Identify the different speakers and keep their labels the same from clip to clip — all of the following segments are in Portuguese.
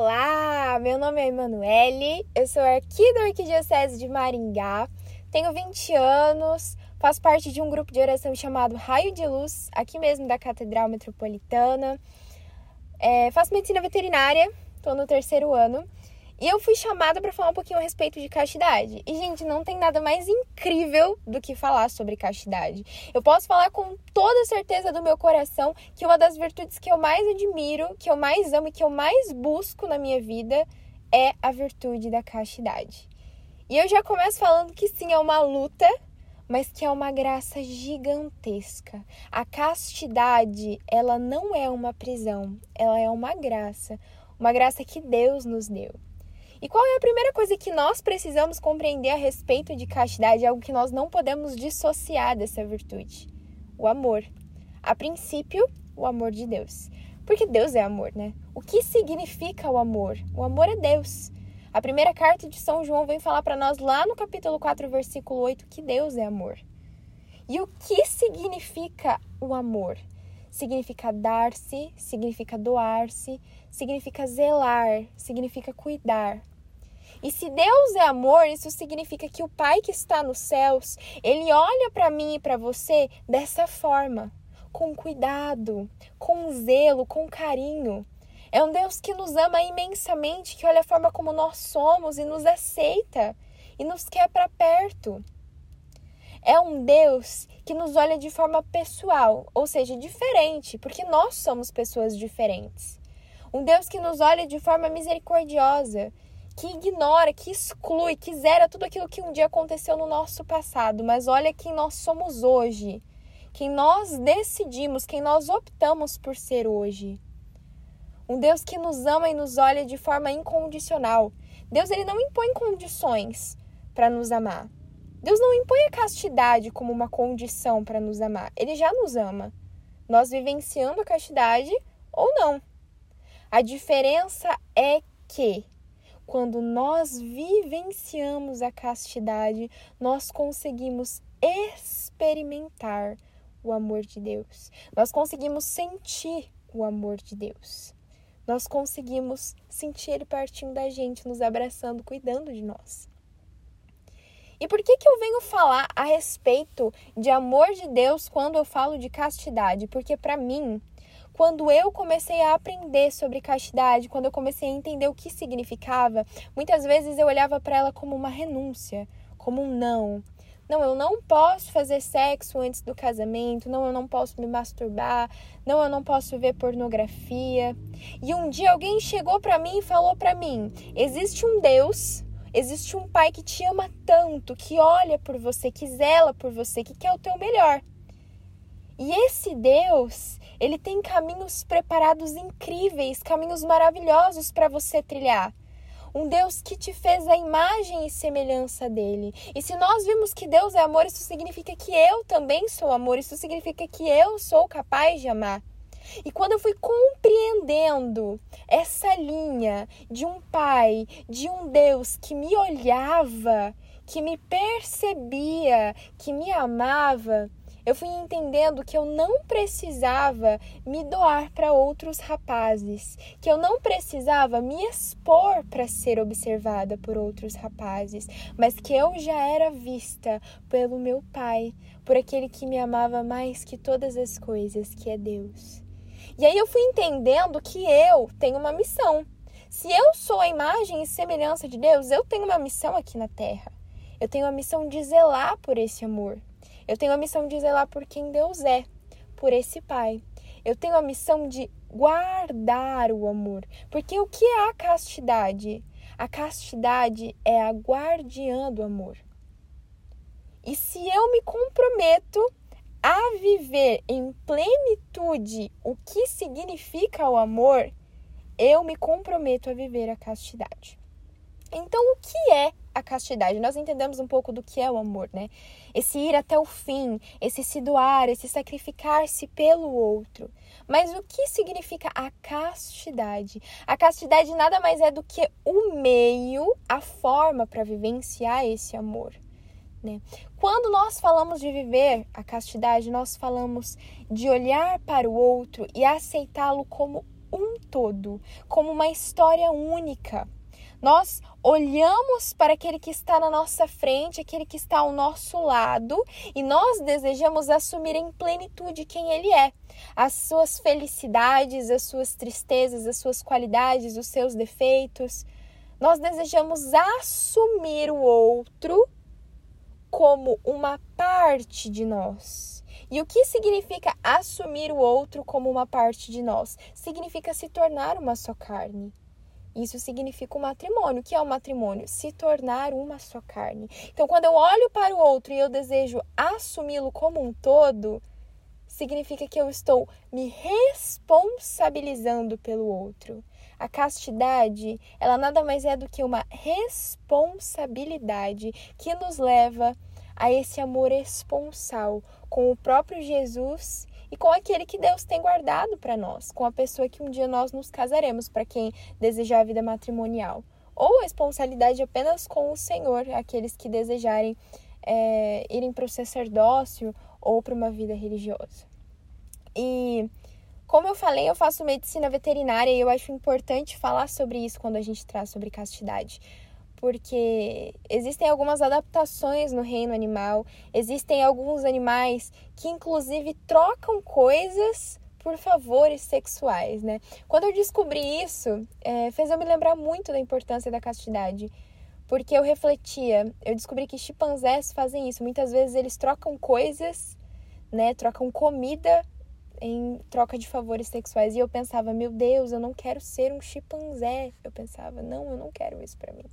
Speaker 1: Olá, meu nome é Emanuele, eu sou aqui da Arquidiocese de Maringá, tenho 20 anos, faço parte de um grupo de oração chamado Raio de Luz, aqui mesmo da Catedral Metropolitana. É, faço medicina veterinária, estou no terceiro ano e eu fui chamada para falar um pouquinho a respeito de castidade. E, gente, não tem nada mais incrível do que falar sobre castidade. Eu posso falar com toda certeza do meu coração que uma das virtudes que eu mais admiro, que eu mais amo e que eu mais busco na minha vida é a virtude da castidade. E eu já começo falando que sim, é uma luta, mas que é uma graça gigantesca. A castidade, ela não é uma prisão, ela é uma graça, uma graça que Deus nos deu. E qual é a primeira coisa que nós precisamos compreender a respeito de castidade? Algo que nós não podemos dissociar dessa virtude: o amor. A princípio, o amor de Deus. Porque Deus é amor, né? O que significa o amor? O amor é Deus. A primeira carta de São João vem falar para nós lá no capítulo 4, versículo 8, que Deus é amor. E o que significa o amor? Significa dar-se, significa doar-se, significa zelar, significa cuidar. E se Deus é amor, isso significa que o Pai que está nos céus, ele olha para mim e para você dessa forma, com cuidado, com zelo, com carinho. É um Deus que nos ama imensamente, que olha a forma como nós somos e nos aceita e nos quer para perto. É um Deus que nos olha de forma pessoal, ou seja, diferente, porque nós somos pessoas diferentes. Um Deus que nos olha de forma misericordiosa, que ignora, que exclui, que zera tudo aquilo que um dia aconteceu no nosso passado, mas olha quem nós somos hoje, quem nós decidimos, quem nós optamos por ser hoje. Um Deus que nos ama e nos olha de forma incondicional. Deus ele não impõe condições para nos amar. Deus não impõe a castidade como uma condição para nos amar. Ele já nos ama. Nós vivenciando a castidade ou não. A diferença é que quando nós vivenciamos a castidade, nós conseguimos experimentar o amor de Deus. Nós conseguimos sentir o amor de Deus. Nós conseguimos sentir Ele partindo da gente, nos abraçando, cuidando de nós. E por que, que eu venho falar a respeito de amor de Deus quando eu falo de castidade? Porque para mim, quando eu comecei a aprender sobre castidade, quando eu comecei a entender o que significava, muitas vezes eu olhava para ela como uma renúncia, como um não. Não, eu não posso fazer sexo antes do casamento, não, eu não posso me masturbar, não, eu não posso ver pornografia. E um dia alguém chegou para mim e falou para mim: existe um Deus, existe um Pai que te ama tanto, que olha por você, que zela por você, que quer o teu melhor. E esse Deus, ele tem caminhos preparados incríveis, caminhos maravilhosos para você trilhar. Um Deus que te fez a imagem e semelhança dele. E se nós vimos que Deus é amor, isso significa que eu também sou amor, isso significa que eu sou capaz de amar. E quando eu fui compreendendo essa linha de um pai, de um Deus que me olhava, que me percebia, que me amava, eu fui entendendo que eu não precisava me doar para outros rapazes, que eu não precisava me expor para ser observada por outros rapazes, mas que eu já era vista pelo meu Pai, por aquele que me amava mais que todas as coisas, que é Deus. E aí eu fui entendendo que eu tenho uma missão. Se eu sou a imagem e semelhança de Deus, eu tenho uma missão aqui na terra. Eu tenho a missão de zelar por esse amor. Eu tenho a missão de zelar por quem Deus é, por esse Pai. Eu tenho a missão de guardar o amor. Porque o que é a castidade? A castidade é a guardiã do amor. E se eu me comprometo a viver em plenitude o que significa o amor, eu me comprometo a viver a castidade. Então, o que é a castidade? Nós entendemos um pouco do que é o amor, né? Esse ir até o fim, esse se doar, esse sacrificar-se pelo outro. Mas o que significa a castidade? A castidade nada mais é do que o meio, a forma para vivenciar esse amor. Né? Quando nós falamos de viver a castidade, nós falamos de olhar para o outro e aceitá-lo como um todo, como uma história única. Nós olhamos para aquele que está na nossa frente, aquele que está ao nosso lado, e nós desejamos assumir em plenitude quem ele é. As suas felicidades, as suas tristezas, as suas qualidades, os seus defeitos. Nós desejamos assumir o outro como uma parte de nós. E o que significa assumir o outro como uma parte de nós? Significa se tornar uma só carne. Isso significa o um matrimônio. O que é o um matrimônio? Se tornar uma só carne. Então, quando eu olho para o outro e eu desejo assumi-lo como um todo, significa que eu estou me responsabilizando pelo outro. A castidade, ela nada mais é do que uma responsabilidade que nos leva a esse amor esponsal com o próprio Jesus e com aquele que Deus tem guardado para nós, com a pessoa que um dia nós nos casaremos, para quem desejar a vida matrimonial. Ou a responsabilidade apenas com o Senhor, aqueles que desejarem é, irem para o sacerdócio ou para uma vida religiosa. E como eu falei, eu faço medicina veterinária e eu acho importante falar sobre isso quando a gente traz sobre castidade porque existem algumas adaptações no reino animal, existem alguns animais que inclusive trocam coisas por favores sexuais, né? Quando eu descobri isso, é, fez eu me lembrar muito da importância da castidade, porque eu refletia, eu descobri que chimpanzés fazem isso, muitas vezes eles trocam coisas, né? Trocam comida em troca de favores sexuais e eu pensava, meu Deus, eu não quero ser um chimpanzé. Eu pensava, não, eu não quero isso para mim.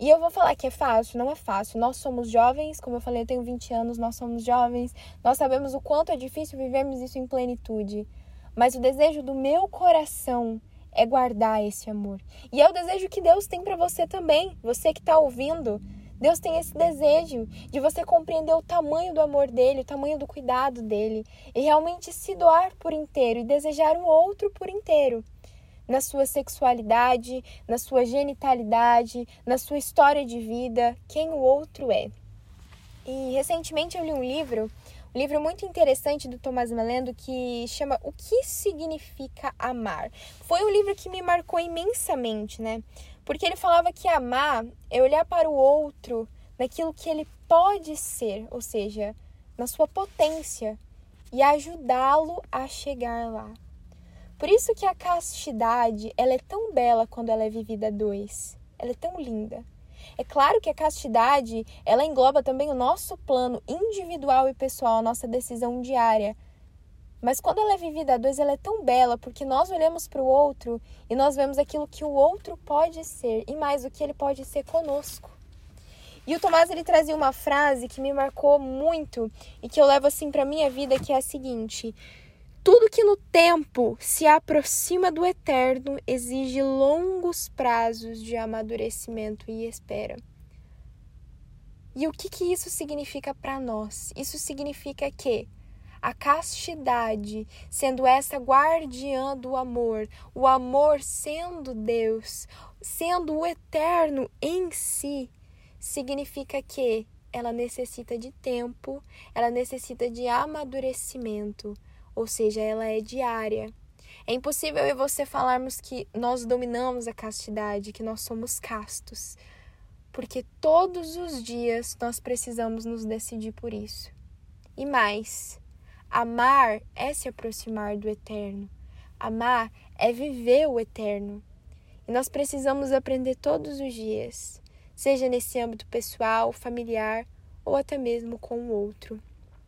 Speaker 1: E eu vou falar que é fácil, não é fácil. Nós somos jovens, como eu falei, eu tenho 20 anos, nós somos jovens, nós sabemos o quanto é difícil vivermos isso em plenitude. Mas o desejo do meu coração é guardar esse amor. E é o desejo que Deus tem para você também, você que está ouvindo. Deus tem esse desejo de você compreender o tamanho do amor dele, o tamanho do cuidado dele, e realmente se doar por inteiro e desejar o outro por inteiro na sua sexualidade, na sua genitalidade, na sua história de vida, quem o outro é. E recentemente eu li um livro, um livro muito interessante do Tomás Melendo que chama O que significa amar. Foi um livro que me marcou imensamente, né? Porque ele falava que amar é olhar para o outro naquilo que ele pode ser, ou seja, na sua potência e ajudá-lo a chegar lá. Por isso que a castidade, ela é tão bela quando ela é vivida a dois. Ela é tão linda. É claro que a castidade, ela engloba também o nosso plano individual e pessoal, a nossa decisão diária. Mas quando ela é vivida a dois, ela é tão bela porque nós olhamos para o outro e nós vemos aquilo que o outro pode ser e mais o que ele pode ser conosco. E o Tomás ele trazia uma frase que me marcou muito e que eu levo assim para minha vida, que é a seguinte: tudo que no tempo se aproxima do eterno exige longos prazos de amadurecimento e espera. E o que, que isso significa para nós? Isso significa que a castidade, sendo essa guardiã do amor, o amor sendo Deus, sendo o eterno em si, significa que ela necessita de tempo, ela necessita de amadurecimento ou seja, ela é diária. É impossível eu e você falarmos que nós dominamos a castidade, que nós somos castos, porque todos os dias nós precisamos nos decidir por isso. E mais, amar é se aproximar do eterno. Amar é viver o eterno. E nós precisamos aprender todos os dias, seja nesse âmbito pessoal, familiar ou até mesmo com o outro.